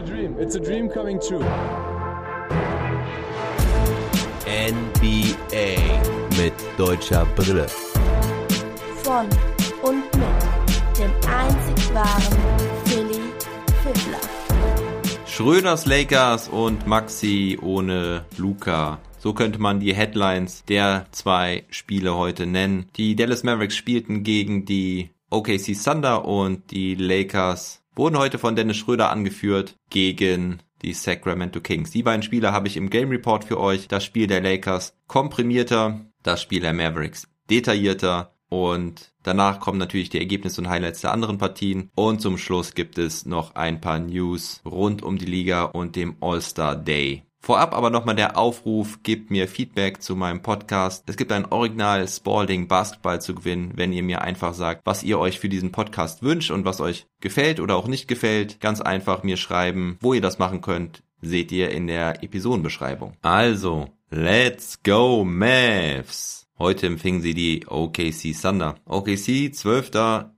a dream. It's a dream coming true. NBA mit deutscher Brille. Von und mit dem einzig wahren Philly Fiddler. Schröders Lakers und Maxi ohne Luca. So könnte man die Headlines der zwei Spiele heute nennen. Die Dallas Mavericks spielten gegen die OKC Thunder und die Lakers wurden heute von Dennis Schröder angeführt gegen die Sacramento Kings. Die beiden Spiele habe ich im Game Report für euch. Das Spiel der Lakers komprimierter, das Spiel der Mavericks detaillierter und danach kommen natürlich die Ergebnisse und Highlights der anderen Partien und zum Schluss gibt es noch ein paar News rund um die Liga und dem All-Star Day. Vorab aber nochmal der Aufruf, gebt mir Feedback zu meinem Podcast. Es gibt ein Original Spalding Basketball zu gewinnen, wenn ihr mir einfach sagt, was ihr euch für diesen Podcast wünscht und was euch gefällt oder auch nicht gefällt. Ganz einfach mir schreiben, wo ihr das machen könnt, seht ihr in der Episodenbeschreibung. Also, let's go Mavs! Heute empfingen sie die OKC Thunder. OKC 12.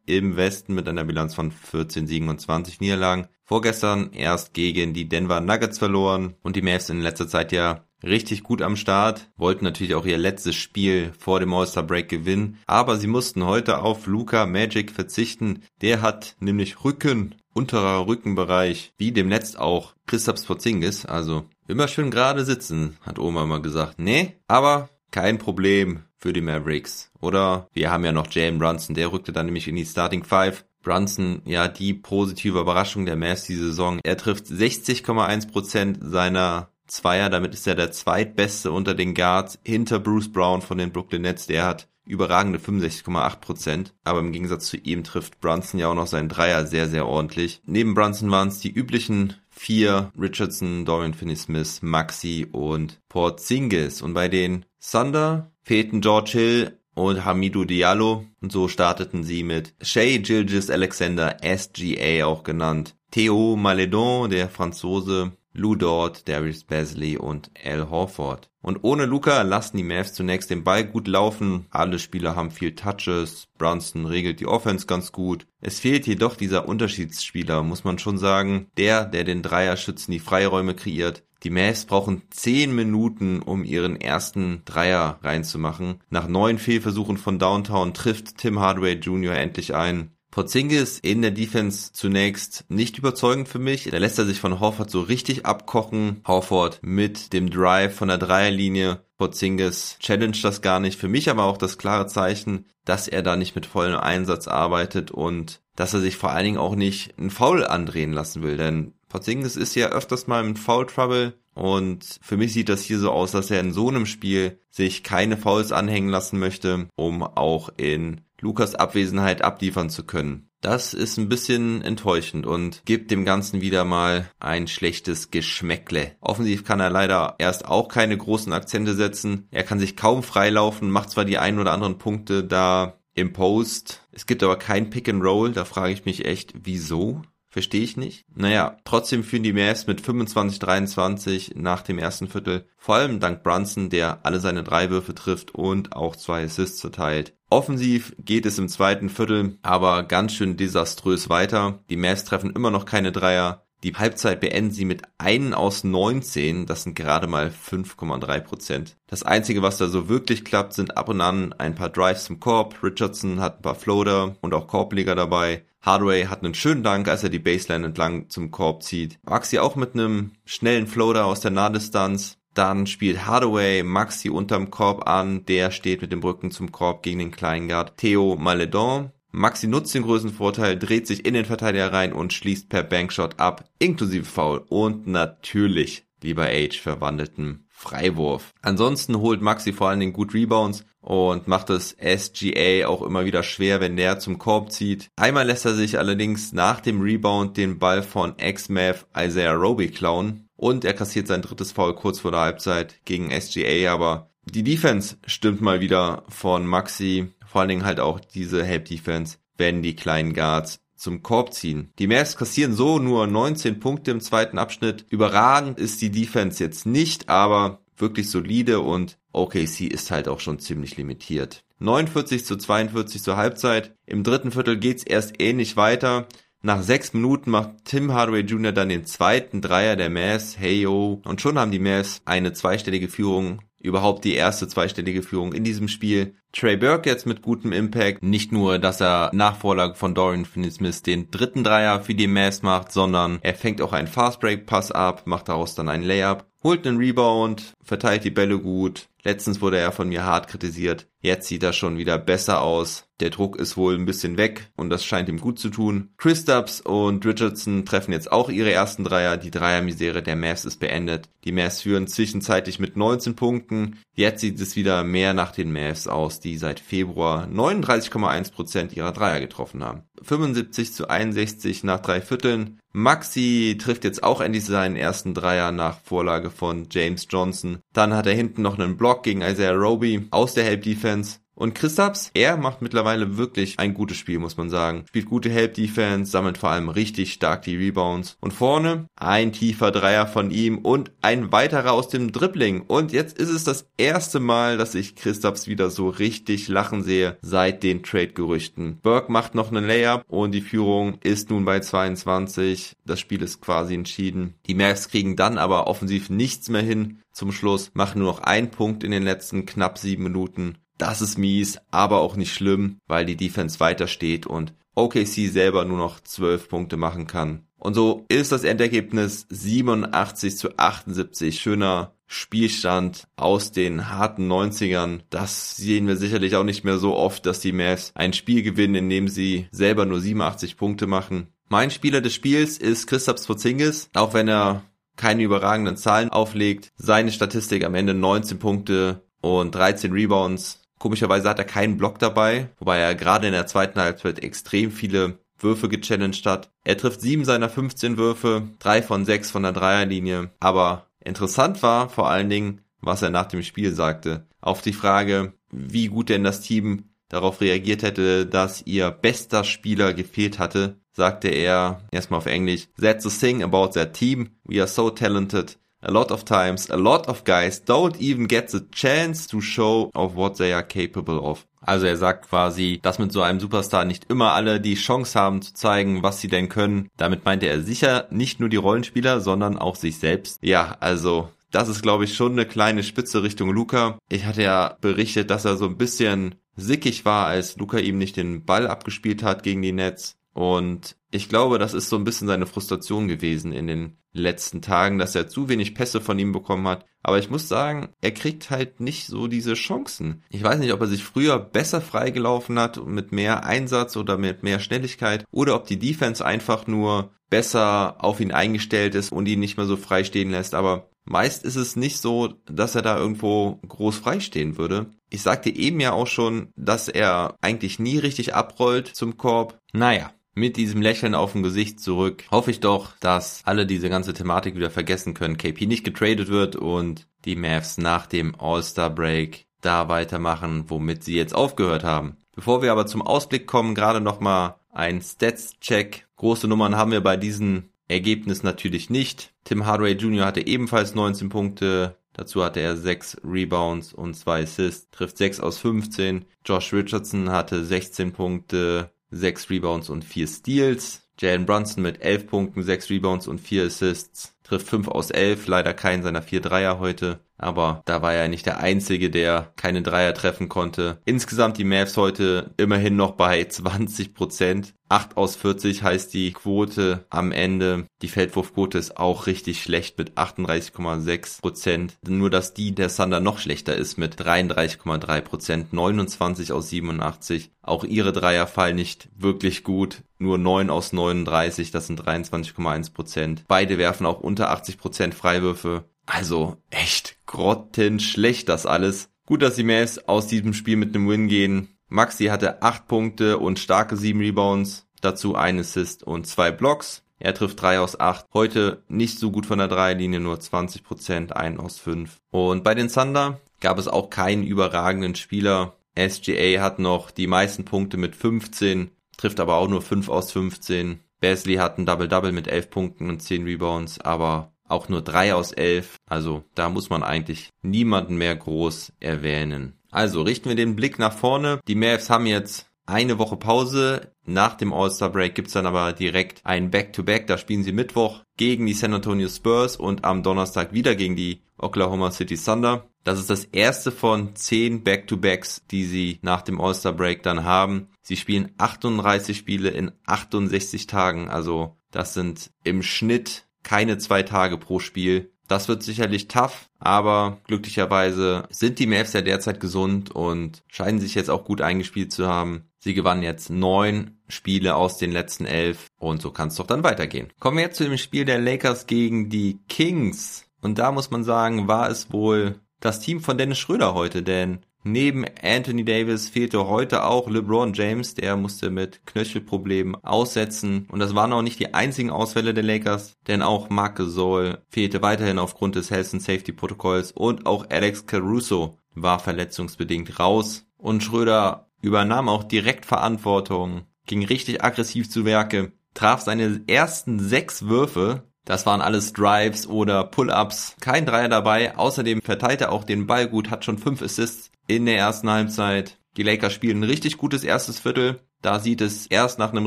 im Westen mit einer Bilanz von 14 Siegen und 20 Niederlagen. Vorgestern erst gegen die Denver Nuggets verloren und die Mavs in letzter Zeit ja richtig gut am Start, wollten natürlich auch ihr letztes Spiel vor dem All-Star Break gewinnen, aber sie mussten heute auf Luca Magic verzichten. Der hat nämlich Rücken, unterer Rückenbereich, wie demnächst auch Christoph Porzingis, also immer schön gerade sitzen, hat Oma mal gesagt. Nee, aber kein Problem für die Mavericks. Oder wir haben ja noch Jalen Brunson, der rückte dann nämlich in die Starting Five. Brunson, ja, die positive Überraschung der Mavs diese Saison. Er trifft 60,1% seiner Zweier, damit ist er der zweitbeste unter den Guards hinter Bruce Brown von den Brooklyn Nets. Der hat überragende 65,8%. Aber im Gegensatz zu ihm trifft Brunson ja auch noch seinen Dreier sehr, sehr ordentlich. Neben Brunson waren es die üblichen vier Richardson, Dorian Finney-Smith, Maxi und Porzingis. Und bei den Thunder fehlten George Hill und Hamidou Diallo. Und so starteten sie mit Shay Gilgis Alexander, SGA auch genannt, Theo Maledon, der Franzose, Lou Dort, Darius Basley und Al Horford. Und ohne Luca lassen die Mavs zunächst den Ball gut laufen. Alle Spieler haben viel Touches. Brunson regelt die Offense ganz gut. Es fehlt jedoch dieser Unterschiedsspieler, muss man schon sagen. Der, der den Dreierschützen die Freiräume kreiert. Die Mavs brauchen zehn Minuten, um ihren ersten Dreier reinzumachen. Nach neun Fehlversuchen von Downtown trifft Tim Hardaway Jr. endlich ein. Porzingis in der Defense zunächst nicht überzeugend für mich. Da lässt er sich von Horford so richtig abkochen. Horford mit dem Drive von der Dreierlinie. Porzingis challenge das gar nicht. Für mich aber auch das klare Zeichen, dass er da nicht mit vollem Einsatz arbeitet und dass er sich vor allen Dingen auch nicht einen Foul andrehen lassen will. Denn Porzingis ist ja öfters mal im Foul Trouble und für mich sieht das hier so aus, dass er in so einem Spiel sich keine Fouls anhängen lassen möchte, um auch in Lukas Abwesenheit abliefern zu können. Das ist ein bisschen enttäuschend und gibt dem Ganzen wieder mal ein schlechtes Geschmäckle. Offensiv kann er leider erst auch keine großen Akzente setzen. Er kann sich kaum freilaufen, macht zwar die ein oder anderen Punkte da im Post. Es gibt aber kein Pick and Roll. Da frage ich mich echt, wieso? Verstehe ich nicht. Naja, trotzdem führen die Mavs mit 25-23 nach dem ersten Viertel. Vor allem dank Brunson, der alle seine drei Würfe trifft und auch zwei Assists verteilt. Offensiv geht es im zweiten Viertel aber ganz schön desaströs weiter. Die Mavs treffen immer noch keine Dreier. Die Halbzeit beenden sie mit einen aus 19, das sind gerade mal 5,3 Prozent. Das einzige, was da so wirklich klappt, sind ab und an ein paar Drives zum Korb. Richardson hat ein paar Floater und auch Korbleger dabei. Hardaway hat einen schönen Dank, als er die Baseline entlang zum Korb zieht. Maxi auch mit einem schnellen Floater aus der Nahdistanz. Dann spielt Hardaway Maxi unterm Korb an. Der steht mit dem Rücken zum Korb gegen den Kleingard Theo Maledon. Maxi nutzt den größten Vorteil, dreht sich in den Verteidiger rein und schließt per Bankshot ab, inklusive Foul und natürlich, lieber Age, verwandelten Freiwurf. Ansonsten holt Maxi vor allen Dingen gut Rebounds und macht es SGA auch immer wieder schwer, wenn der zum Korb zieht. Einmal lässt er sich allerdings nach dem Rebound den Ball von X-Mav Isaiah Roby klauen und er kassiert sein drittes Foul kurz vor der Halbzeit gegen SGA, aber die Defense stimmt mal wieder von Maxi vor allen Dingen halt auch diese Help Defense, wenn die kleinen Guards zum Korb ziehen. Die Mavs kassieren so nur 19 Punkte im zweiten Abschnitt. Überragend ist die Defense jetzt nicht, aber wirklich solide und OKC ist halt auch schon ziemlich limitiert. 49 zu 42 zur Halbzeit. Im dritten Viertel geht's erst ähnlich weiter. Nach sechs Minuten macht Tim Hardaway Jr. dann den zweiten Dreier der Mavs. Hey yo. Und schon haben die Mavs eine zweistellige Führung überhaupt die erste zweistellige Führung in diesem Spiel. Trey Burke jetzt mit gutem Impact. Nicht nur, dass er nach Vorlage von Dorian Finney-Smith den dritten Dreier für die Mavs macht, sondern er fängt auch einen Fastbreak-Pass ab, macht daraus dann einen Layup, holt einen Rebound, verteilt die Bälle gut. Letztens wurde er von mir hart kritisiert. Jetzt sieht er schon wieder besser aus. Der Druck ist wohl ein bisschen weg und das scheint ihm gut zu tun. Chris Stubbs und Richardson treffen jetzt auch ihre ersten Dreier. Die Dreiermisere der Mavs ist beendet. Die Mavs führen zwischenzeitlich mit 19 Punkten. Jetzt sieht es wieder mehr nach den Mavs aus, die seit Februar 39,1% ihrer Dreier getroffen haben. 75 zu 61 nach drei Vierteln. Maxi trifft jetzt auch endlich seinen ersten Dreier nach Vorlage von James Johnson. Dann hat er hinten noch einen Block gegen Isaiah Roby aus der Help Defense. Und Christaps, er macht mittlerweile wirklich ein gutes Spiel, muss man sagen. Spielt gute Help-Defense, sammelt vor allem richtig stark die Rebounds. Und vorne ein tiefer Dreier von ihm und ein weiterer aus dem Dribbling. Und jetzt ist es das erste Mal, dass ich Christaps wieder so richtig lachen sehe seit den Trade-Gerüchten. Burke macht noch einen Layup und die Führung ist nun bei 22. Das Spiel ist quasi entschieden. Die Mavs kriegen dann aber offensiv nichts mehr hin zum Schluss, machen nur noch einen Punkt in den letzten knapp sieben Minuten das ist mies, aber auch nicht schlimm, weil die Defense weiter steht und OKC selber nur noch 12 Punkte machen kann. Und so ist das Endergebnis 87 zu 78. Schöner Spielstand aus den harten 90ern. Das sehen wir sicherlich auch nicht mehr so oft, dass die Mavs ein Spiel gewinnen, in dem sie selber nur 87 Punkte machen. Mein Spieler des Spiels ist Christoph Porzingis, auch wenn er keine überragenden Zahlen auflegt. Seine Statistik am Ende 19 Punkte und 13 Rebounds Komischerweise hat er keinen Block dabei, wobei er gerade in der zweiten Halbzeit extrem viele Würfe gechallenged hat. Er trifft sieben seiner 15 Würfe, drei von sechs von der Dreierlinie. Aber interessant war vor allen Dingen, was er nach dem Spiel sagte. Auf die Frage, wie gut denn das Team darauf reagiert hätte, dass ihr bester Spieler gefehlt hatte, sagte er erstmal auf Englisch, That's the thing about their team. We are so talented. A lot of times, a lot of guys don't even get the chance to show of what they are capable of. Also er sagt quasi, dass mit so einem Superstar nicht immer alle die Chance haben zu zeigen, was sie denn können. Damit meinte er sicher nicht nur die Rollenspieler, sondern auch sich selbst. Ja, also das ist glaube ich schon eine kleine Spitze Richtung Luca. Ich hatte ja berichtet, dass er so ein bisschen sickig war, als Luca ihm nicht den Ball abgespielt hat gegen die Nets. Und ich glaube, das ist so ein bisschen seine Frustration gewesen in den letzten Tagen, dass er zu wenig Pässe von ihm bekommen hat. Aber ich muss sagen, er kriegt halt nicht so diese Chancen. Ich weiß nicht, ob er sich früher besser freigelaufen hat mit mehr Einsatz oder mit mehr Schnelligkeit oder ob die Defense einfach nur besser auf ihn eingestellt ist und ihn nicht mehr so frei stehen lässt. Aber meist ist es nicht so, dass er da irgendwo groß frei stehen würde. Ich sagte eben ja auch schon, dass er eigentlich nie richtig abrollt zum Korb. Naja, mit diesem Lächeln auf dem Gesicht zurück hoffe ich doch, dass alle diese ganze Thematik wieder vergessen können. KP nicht getradet wird und die Mavs nach dem All-Star Break da weitermachen, womit sie jetzt aufgehört haben. Bevor wir aber zum Ausblick kommen, gerade nochmal ein Stats-Check. Große Nummern haben wir bei diesem Ergebnis natürlich nicht. Tim Hardaway Jr. hatte ebenfalls 19 Punkte. Dazu hatte er 6 Rebounds und 2 Assists, trifft 6 aus 15. Josh Richardson hatte 16 Punkte, 6 Rebounds und 4 Steals. Jalen Brunson mit 11 Punkten, 6 Rebounds und 4 Assists. Trifft 5 aus 11, leider keinen seiner 4 Dreier heute. Aber da war er nicht der Einzige, der keine Dreier treffen konnte. Insgesamt die Mavs heute immerhin noch bei 20 Prozent. 8 aus 40 heißt die Quote am Ende. Die Feldwurfquote ist auch richtig schlecht mit 38,6 Prozent. Nur, dass die der Thunder noch schlechter ist mit 33,3 Prozent. 29 aus 87. Auch ihre Dreier fallen nicht wirklich gut. Nur 9 aus 39, das sind 23,1 Prozent. Beide werfen auch unter 80 Prozent Freiwürfe. Also echt grottenschlecht das alles. Gut, dass die Mavs aus diesem Spiel mit einem Win gehen. Maxi hatte 8 Punkte und starke 7 Rebounds, dazu ein Assist und 2 Blocks. Er trifft 3 aus 8. Heute nicht so gut von der Dreierlinie, nur 20%, 1 aus 5. Und bei den Thunder gab es auch keinen überragenden Spieler. SGA hat noch die meisten Punkte mit 15, trifft aber auch nur 5 aus 15. Basley hat ein Double-Double mit 11 Punkten und 10 Rebounds, aber auch nur 3 aus 11. Also da muss man eigentlich niemanden mehr groß erwähnen. Also richten wir den Blick nach vorne. Die Mavs haben jetzt eine Woche Pause. Nach dem All-Star Break gibt's dann aber direkt ein Back-to-Back. -Back. Da spielen sie Mittwoch gegen die San Antonio Spurs und am Donnerstag wieder gegen die Oklahoma City Thunder. Das ist das erste von zehn Back-to-Backs, die sie nach dem All-Star Break dann haben. Sie spielen 38 Spiele in 68 Tagen. Also das sind im Schnitt keine zwei Tage pro Spiel. Das wird sicherlich tough, aber glücklicherweise sind die Mavs ja derzeit gesund und scheinen sich jetzt auch gut eingespielt zu haben. Sie gewannen jetzt neun Spiele aus den letzten elf und so kann es doch dann weitergehen. Kommen wir jetzt zu dem Spiel der Lakers gegen die Kings. Und da muss man sagen, war es wohl das Team von Dennis Schröder heute, denn Neben Anthony Davis fehlte heute auch LeBron James, der musste mit Knöchelproblemen aussetzen. Und das waren auch nicht die einzigen Ausfälle der Lakers, denn auch Marc Gasol fehlte weiterhin aufgrund des Health and Safety Protokolls und auch Alex Caruso war verletzungsbedingt raus. Und Schröder übernahm auch direkt Verantwortung, ging richtig aggressiv zu Werke, traf seine ersten sechs Würfe das waren alles Drives oder Pull-ups. Kein Dreier dabei. Außerdem verteilte er auch den Ball gut, hat schon fünf Assists in der ersten Halbzeit. Die Lakers spielen ein richtig gutes erstes Viertel. Da sieht es erst nach einem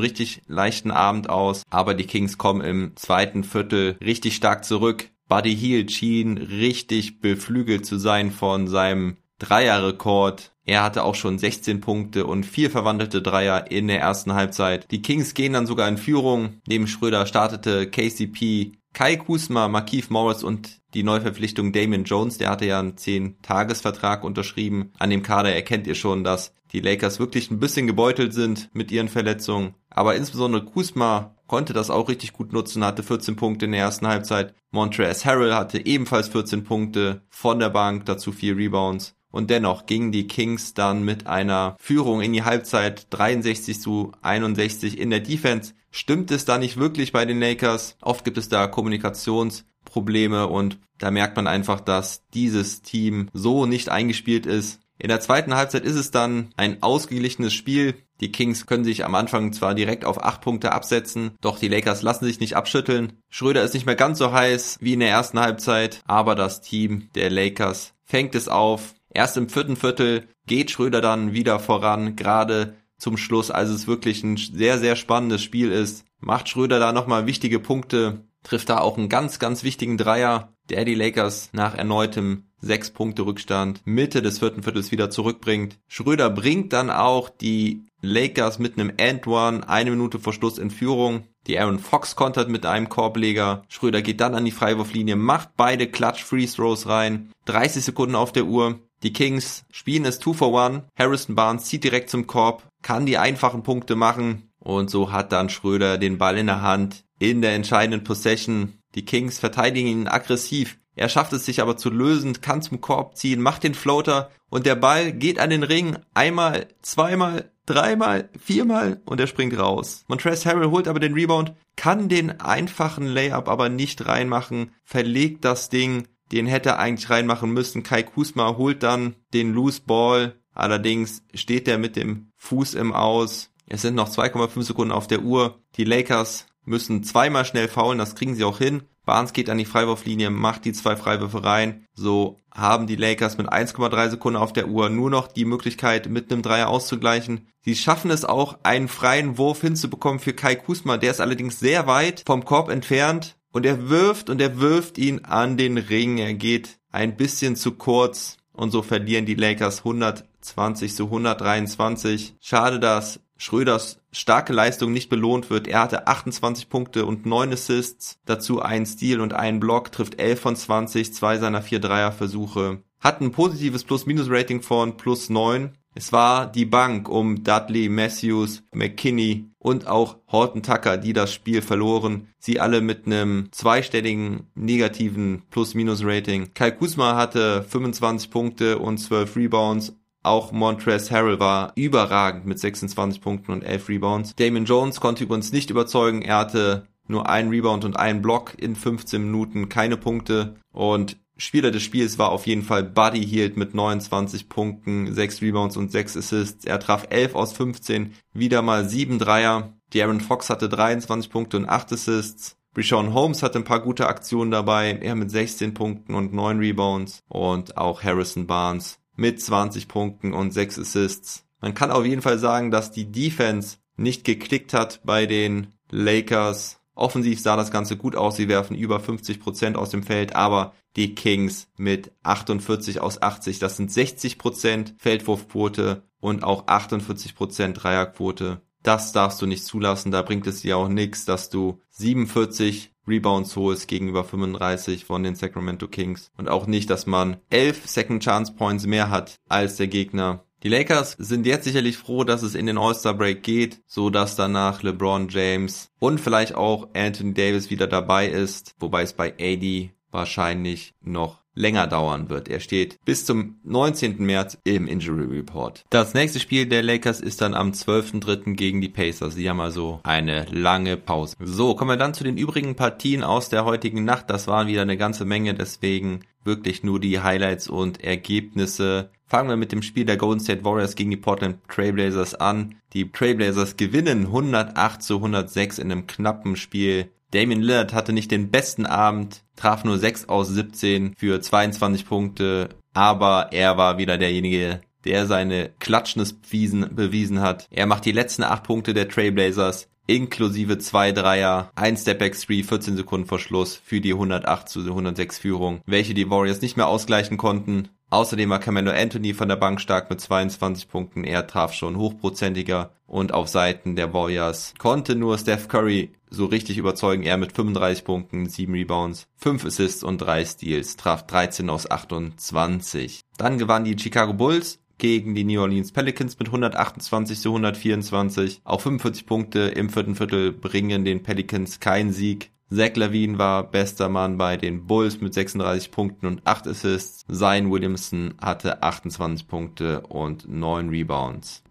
richtig leichten Abend aus, aber die Kings kommen im zweiten Viertel richtig stark zurück. Buddy Hield schien richtig beflügelt zu sein von seinem Dreierrekord. Er hatte auch schon 16 Punkte und vier verwandelte Dreier in der ersten Halbzeit. Die Kings gehen dann sogar in Führung. Neben Schröder startete KCP, Kai Kusma, Markeith Morris und die Neuverpflichtung Damon Jones. Der hatte ja einen 10-Tages-Vertrag unterschrieben. An dem Kader erkennt ihr schon, dass die Lakers wirklich ein bisschen gebeutelt sind mit ihren Verletzungen. Aber insbesondere Kusma konnte das auch richtig gut nutzen, hatte 14 Punkte in der ersten Halbzeit. Montrezl Harrell hatte ebenfalls 14 Punkte von der Bank, dazu vier Rebounds. Und dennoch gingen die Kings dann mit einer Führung in die Halbzeit 63 zu 61 in der Defense. Stimmt es da nicht wirklich bei den Lakers? Oft gibt es da Kommunikationsprobleme und da merkt man einfach, dass dieses Team so nicht eingespielt ist. In der zweiten Halbzeit ist es dann ein ausgeglichenes Spiel. Die Kings können sich am Anfang zwar direkt auf acht Punkte absetzen, doch die Lakers lassen sich nicht abschütteln. Schröder ist nicht mehr ganz so heiß wie in der ersten Halbzeit, aber das Team der Lakers fängt es auf, Erst im vierten Viertel geht Schröder dann wieder voran, gerade zum Schluss, als es wirklich ein sehr, sehr spannendes Spiel ist. Macht Schröder da nochmal wichtige Punkte, trifft da auch einen ganz, ganz wichtigen Dreier, der die Lakers nach erneutem sechs Punkte Rückstand Mitte des vierten Viertels wieder zurückbringt. Schröder bringt dann auch die Lakers mit einem End One eine Minute vor Schluss in Führung. Die Aaron Fox kontert mit einem Korbleger. Schröder geht dann an die Freiwurflinie, macht beide Clutch Free Throws rein. 30 Sekunden auf der Uhr. Die Kings spielen es 2 for 1. Harrison Barnes zieht direkt zum Korb, kann die einfachen Punkte machen und so hat dann Schröder den Ball in der Hand in der entscheidenden Possession. Die Kings verteidigen ihn aggressiv. Er schafft es sich aber zu lösen, kann zum Korb ziehen, macht den Floater und der Ball geht an den Ring einmal, zweimal, dreimal, viermal und er springt raus. Montrezl Harrell holt aber den Rebound, kann den einfachen Layup aber nicht reinmachen, verlegt das Ding den hätte er eigentlich reinmachen müssen. Kai Kusma holt dann den Loose Ball. Allerdings steht er mit dem Fuß im Aus. Es sind noch 2,5 Sekunden auf der Uhr. Die Lakers müssen zweimal schnell faulen, das kriegen sie auch hin. Barnes geht an die Freiwurflinie, macht die zwei Freiwürfe rein. So haben die Lakers mit 1,3 Sekunden auf der Uhr nur noch die Möglichkeit, mit einem Dreier auszugleichen. Sie schaffen es auch, einen freien Wurf hinzubekommen für Kai Kusma. Der ist allerdings sehr weit vom Korb entfernt. Und er wirft und er wirft ihn an den Ring. Er geht ein bisschen zu kurz und so verlieren die Lakers 120 zu 123. Schade, dass Schröders starke Leistung nicht belohnt wird. Er hatte 28 Punkte und 9 Assists, dazu ein Steal und einen Block, trifft 11 von 20, zwei seiner vier Dreierversuche. Hat ein positives Plus-Minus-Rating von plus 9 es war die Bank um Dudley, Matthews, McKinney und auch Horton Tucker, die das Spiel verloren. Sie alle mit einem zweistelligen negativen Plus-Minus-Rating. Kai Kuzma hatte 25 Punkte und 12 Rebounds. Auch Montrezl Harrell war überragend mit 26 Punkten und 11 Rebounds. Damon Jones konnte übrigens nicht überzeugen. Er hatte nur einen Rebound und einen Block in 15 Minuten, keine Punkte. Und Spieler des Spiels war auf jeden Fall Buddy Hield mit 29 Punkten, 6 Rebounds und 6 Assists. Er traf 11 aus 15, wieder mal 7 Dreier. Darren Fox hatte 23 Punkte und 8 Assists. Brishon Holmes hatte ein paar gute Aktionen dabei, er mit 16 Punkten und 9 Rebounds. Und auch Harrison Barnes mit 20 Punkten und 6 Assists. Man kann auf jeden Fall sagen, dass die Defense nicht geklickt hat bei den Lakers. Offensiv sah das Ganze gut aus. Sie werfen über 50 Prozent aus dem Feld, aber die Kings mit 48 aus 80, das sind 60 Prozent Feldwurfquote und auch 48 Prozent Dreierquote. Das darfst du nicht zulassen. Da bringt es dir auch nichts, dass du 47 Rebounds holst gegenüber 35 von den Sacramento Kings und auch nicht, dass man 11 Second Chance Points mehr hat als der Gegner. Die Lakers sind jetzt sicherlich froh, dass es in den All-Star Break geht, so dass danach LeBron James und vielleicht auch Anthony Davis wieder dabei ist, wobei es bei AD wahrscheinlich noch länger dauern wird. Er steht bis zum 19. März im Injury Report. Das nächste Spiel der Lakers ist dann am 12.3. gegen die Pacers. Sie haben also eine lange Pause. So, kommen wir dann zu den übrigen Partien aus der heutigen Nacht. Das waren wieder eine ganze Menge, deswegen wirklich nur die Highlights und Ergebnisse. Fangen wir mit dem Spiel der Golden State Warriors gegen die Portland Trailblazers an. Die Trailblazers gewinnen 108 zu 106 in einem knappen Spiel. Damien Lillard hatte nicht den besten Abend, traf nur 6 aus 17 für 22 Punkte, aber er war wieder derjenige, der seine Klatschnis bewiesen, bewiesen hat. Er macht die letzten 8 Punkte der Trailblazers, inklusive zwei Dreier, ein Stepback 3, 14 Sekunden Verschluss für die 108 zu 106 Führung, welche die Warriors nicht mehr ausgleichen konnten. Außerdem war Carmelo Anthony von der Bank stark mit 22 Punkten. Er traf schon hochprozentiger und auf Seiten der Warriors konnte nur Steph Curry so richtig überzeugen. Er mit 35 Punkten, 7 Rebounds, 5 Assists und 3 Steals, traf 13 aus 28. Dann gewann die Chicago Bulls gegen die New Orleans Pelicans mit 128 zu 124. Auch 45 Punkte im vierten Viertel bringen den Pelicans keinen Sieg. Zach Lavine war bester Mann bei den Bulls mit 36 Punkten und 8 Assists. Zion Williamson hatte 28 Punkte und 9 Rebounds.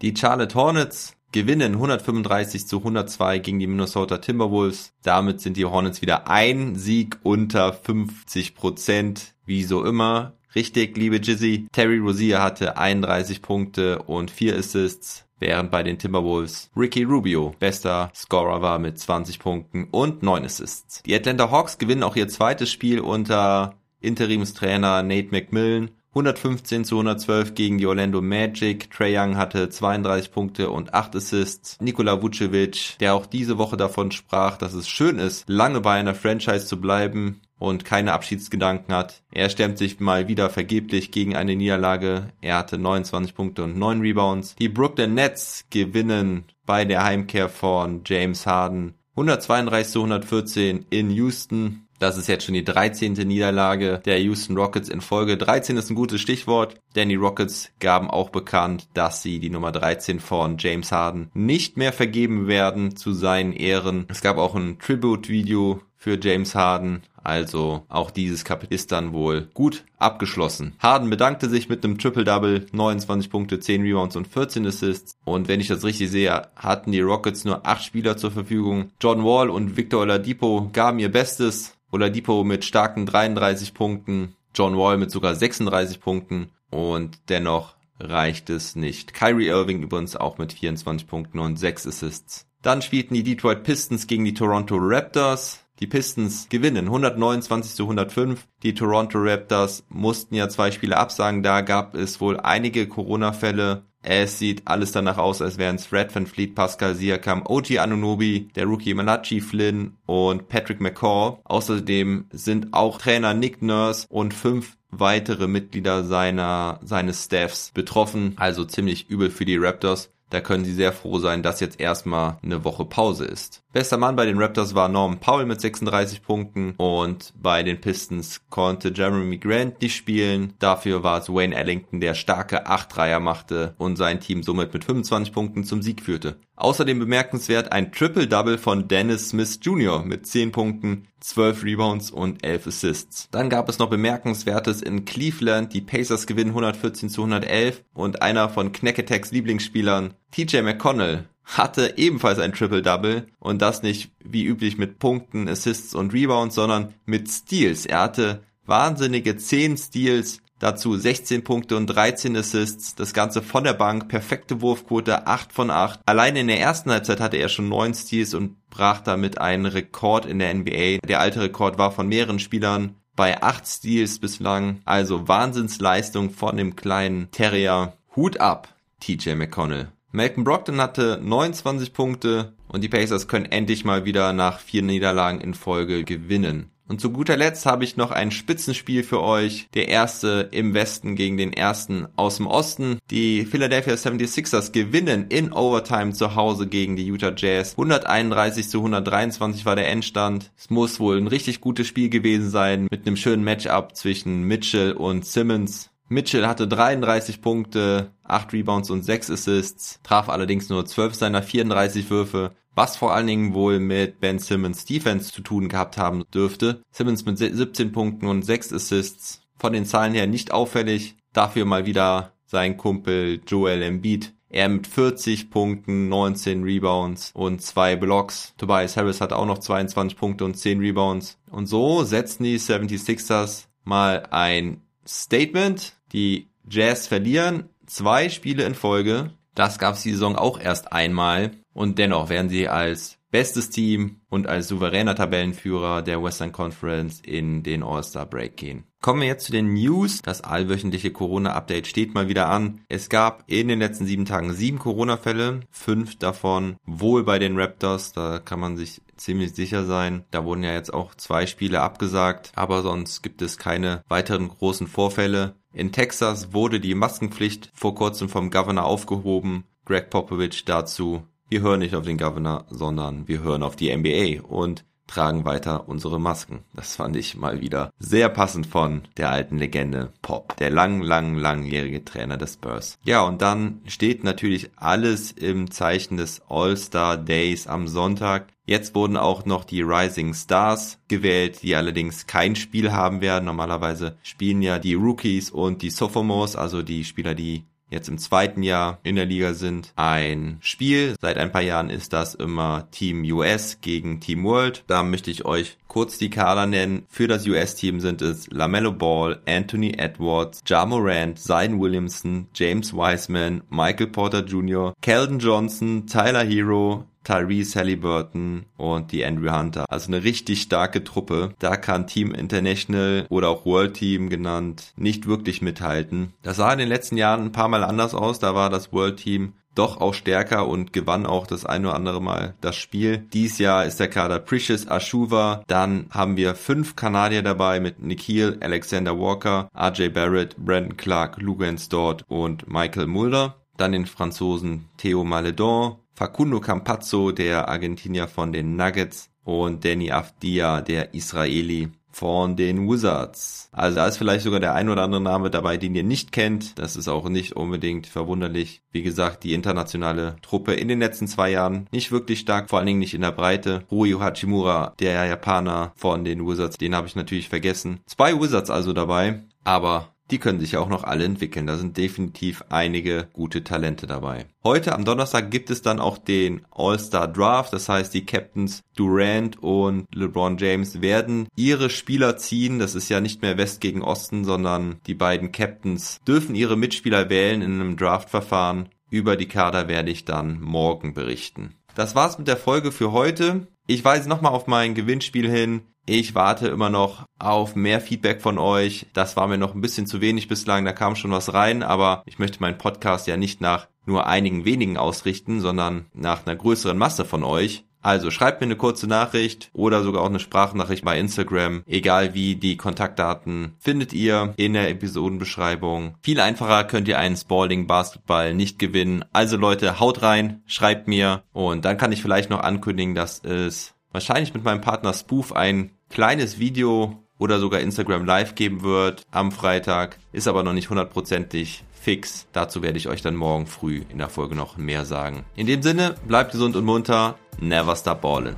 Die Charlotte Hornets gewinnen 135 zu 102 gegen die Minnesota Timberwolves. Damit sind die Hornets wieder ein Sieg unter 50 Prozent, wie so immer. Richtig, liebe Jizzy. Terry Rozier hatte 31 Punkte und 4 Assists während bei den Timberwolves Ricky Rubio bester Scorer war mit 20 Punkten und 9 Assists. Die Atlanta Hawks gewinnen auch ihr zweites Spiel unter Interimstrainer Nate McMillan 115 zu 112 gegen die Orlando Magic. Trey Young hatte 32 Punkte und 8 Assists. Nikola Vucevic, der auch diese Woche davon sprach, dass es schön ist, lange bei einer Franchise zu bleiben, und keine Abschiedsgedanken hat. Er stemmt sich mal wieder vergeblich gegen eine Niederlage. Er hatte 29 Punkte und 9 Rebounds. Die Brooklyn Nets gewinnen bei der Heimkehr von James Harden 132 zu 114 in Houston. Das ist jetzt schon die 13. Niederlage der Houston Rockets in Folge. 13 ist ein gutes Stichwort, denn die Rockets gaben auch bekannt, dass sie die Nummer 13 von James Harden nicht mehr vergeben werden zu seinen Ehren. Es gab auch ein Tribute-Video für James Harden also auch dieses Kapitel ist dann wohl gut abgeschlossen. Harden bedankte sich mit einem Triple-Double, 29 Punkte, 10 Rebounds und 14 Assists. Und wenn ich das richtig sehe, hatten die Rockets nur 8 Spieler zur Verfügung. John Wall und Victor Oladipo gaben ihr Bestes. Oladipo mit starken 33 Punkten, John Wall mit sogar 36 Punkten und dennoch reicht es nicht. Kyrie Irving übrigens auch mit 24 Punkten und 6 Assists. Dann spielten die Detroit Pistons gegen die Toronto Raptors. Die Pistons gewinnen 129 zu 105. Die Toronto Raptors mussten ja zwei Spiele absagen. Da gab es wohl einige Corona-Fälle. Es sieht alles danach aus, als wären es Red Van Fleet, Pascal Siakam, OG Anunobi, der Rookie Malachi Flynn und Patrick McCaw. Außerdem sind auch Trainer Nick Nurse und fünf weitere Mitglieder seiner, seines Staffs betroffen. Also ziemlich übel für die Raptors. Da können sie sehr froh sein, dass jetzt erstmal eine Woche Pause ist. Bester Mann bei den Raptors war Norman Powell mit 36 Punkten und bei den Pistons konnte Jeremy Grant nicht spielen. Dafür war es Wayne Ellington, der starke 8-Dreier machte und sein Team somit mit 25 Punkten zum Sieg führte. Außerdem bemerkenswert ein Triple-Double von Dennis Smith Jr. mit 10 Punkten, 12 Rebounds und 11 Assists. Dann gab es noch bemerkenswertes in Cleveland. Die Pacers gewinnen 114 zu 111 und einer von Knacketacks Lieblingsspielern, TJ McConnell, hatte ebenfalls ein Triple-Double und das nicht wie üblich mit Punkten, Assists und Rebounds, sondern mit Steals. Er hatte wahnsinnige 10 Steals, dazu 16 Punkte und 13 Assists, das Ganze von der Bank, perfekte Wurfquote, 8 von 8. Allein in der ersten Halbzeit hatte er schon 9 Steals und brach damit einen Rekord in der NBA. Der alte Rekord war von mehreren Spielern bei 8 Steals bislang, also Wahnsinnsleistung von dem kleinen Terrier. Hut ab! TJ McConnell. Malcolm Brockton hatte 29 Punkte und die Pacers können endlich mal wieder nach vier Niederlagen in Folge gewinnen. Und zu guter Letzt habe ich noch ein Spitzenspiel für euch. Der erste im Westen gegen den ersten aus dem Osten. Die Philadelphia 76ers gewinnen in Overtime zu Hause gegen die Utah Jazz. 131 zu 123 war der Endstand. Es muss wohl ein richtig gutes Spiel gewesen sein mit einem schönen Matchup zwischen Mitchell und Simmons. Mitchell hatte 33 Punkte, 8 Rebounds und 6 Assists, traf allerdings nur 12 seiner 34 Würfe, was vor allen Dingen wohl mit Ben Simmons Defense zu tun gehabt haben dürfte. Simmons mit 17 Punkten und 6 Assists, von den Zahlen her nicht auffällig, dafür mal wieder sein Kumpel Joel Embiid. Er mit 40 Punkten, 19 Rebounds und 2 Blocks. Tobias Harris hat auch noch 22 Punkte und 10 Rebounds. Und so setzen die 76ers mal ein Statement. Die Jazz verlieren zwei Spiele in Folge. Das gab es die Saison auch erst einmal. Und dennoch werden sie als bestes Team und als souveräner Tabellenführer der Western Conference in den All-Star Break gehen. Kommen wir jetzt zu den News. Das allwöchentliche Corona-Update steht mal wieder an. Es gab in den letzten sieben Tagen sieben Corona-Fälle, fünf davon wohl bei den Raptors. Da kann man sich ziemlich sicher sein. Da wurden ja jetzt auch zwei Spiele abgesagt, aber sonst gibt es keine weiteren großen Vorfälle. In Texas wurde die Maskenpflicht vor kurzem vom Governor aufgehoben. Greg Popovich dazu wir hören nicht auf den Governor, sondern wir hören auf die NBA und tragen weiter unsere Masken. Das fand ich mal wieder sehr passend von der alten Legende Pop, der lang, lang, langjährige Trainer des Spurs. Ja, und dann steht natürlich alles im Zeichen des All-Star Days am Sonntag. Jetzt wurden auch noch die Rising Stars gewählt, die allerdings kein Spiel haben werden. Normalerweise spielen ja die Rookies und die Sophomores, also die Spieler, die jetzt im zweiten Jahr in der Liga sind, ein Spiel. Seit ein paar Jahren ist das immer Team US gegen Team World. Da möchte ich euch kurz die Kader nennen. Für das US-Team sind es LaMelo Ball, Anthony Edwards, Ja Morant, Zion Williamson, James Wiseman, Michael Porter Jr., Keldon Johnson, Tyler Hero, Tyrese Halliburton und die Andrew Hunter. Also eine richtig starke Truppe. Da kann Team International oder auch World Team genannt nicht wirklich mithalten. Das sah in den letzten Jahren ein paar Mal anders aus. Da war das World Team doch auch stärker und gewann auch das ein oder andere Mal das Spiel. Dies Jahr ist der Kader Precious Ashuva. Dann haben wir fünf Kanadier dabei mit Nikhil, Alexander Walker, RJ Barrett, Brandon Clark, Lugan Stort und Michael Mulder. Dann den Franzosen Theo Maledon, Facundo Campazzo, der Argentinier von den Nuggets und Danny Afdia, der Israeli von den Wizards. Also da ist vielleicht sogar der ein oder andere Name dabei, den ihr nicht kennt. Das ist auch nicht unbedingt verwunderlich. Wie gesagt, die internationale Truppe in den letzten zwei Jahren nicht wirklich stark, vor allen Dingen nicht in der Breite. Rui Hachimura, der Japaner von den Wizards, den habe ich natürlich vergessen. Zwei Wizards also dabei, aber die können sich auch noch alle entwickeln. Da sind definitiv einige gute Talente dabei. Heute am Donnerstag gibt es dann auch den All-Star Draft. Das heißt, die Captains Durant und LeBron James werden ihre Spieler ziehen. Das ist ja nicht mehr West gegen Osten, sondern die beiden Captains dürfen ihre Mitspieler wählen in einem Draftverfahren. Über die Kader werde ich dann morgen berichten. Das war's mit der Folge für heute. Ich weise nochmal auf mein Gewinnspiel hin. Ich warte immer noch auf mehr Feedback von euch. Das war mir noch ein bisschen zu wenig bislang, da kam schon was rein, aber ich möchte meinen Podcast ja nicht nach nur einigen wenigen ausrichten, sondern nach einer größeren Masse von euch. Also schreibt mir eine kurze Nachricht oder sogar auch eine Sprachnachricht bei Instagram. Egal wie, die Kontaktdaten findet ihr in der Episodenbeschreibung. Viel einfacher könnt ihr einen Spalding Basketball nicht gewinnen. Also Leute, haut rein, schreibt mir und dann kann ich vielleicht noch ankündigen, dass es wahrscheinlich mit meinem Partner Spoof ein kleines Video oder sogar Instagram Live geben wird am Freitag, ist aber noch nicht hundertprozentig fix. Dazu werde ich euch dann morgen früh in der Folge noch mehr sagen. In dem Sinne, bleibt gesund und munter, never stop ballin'.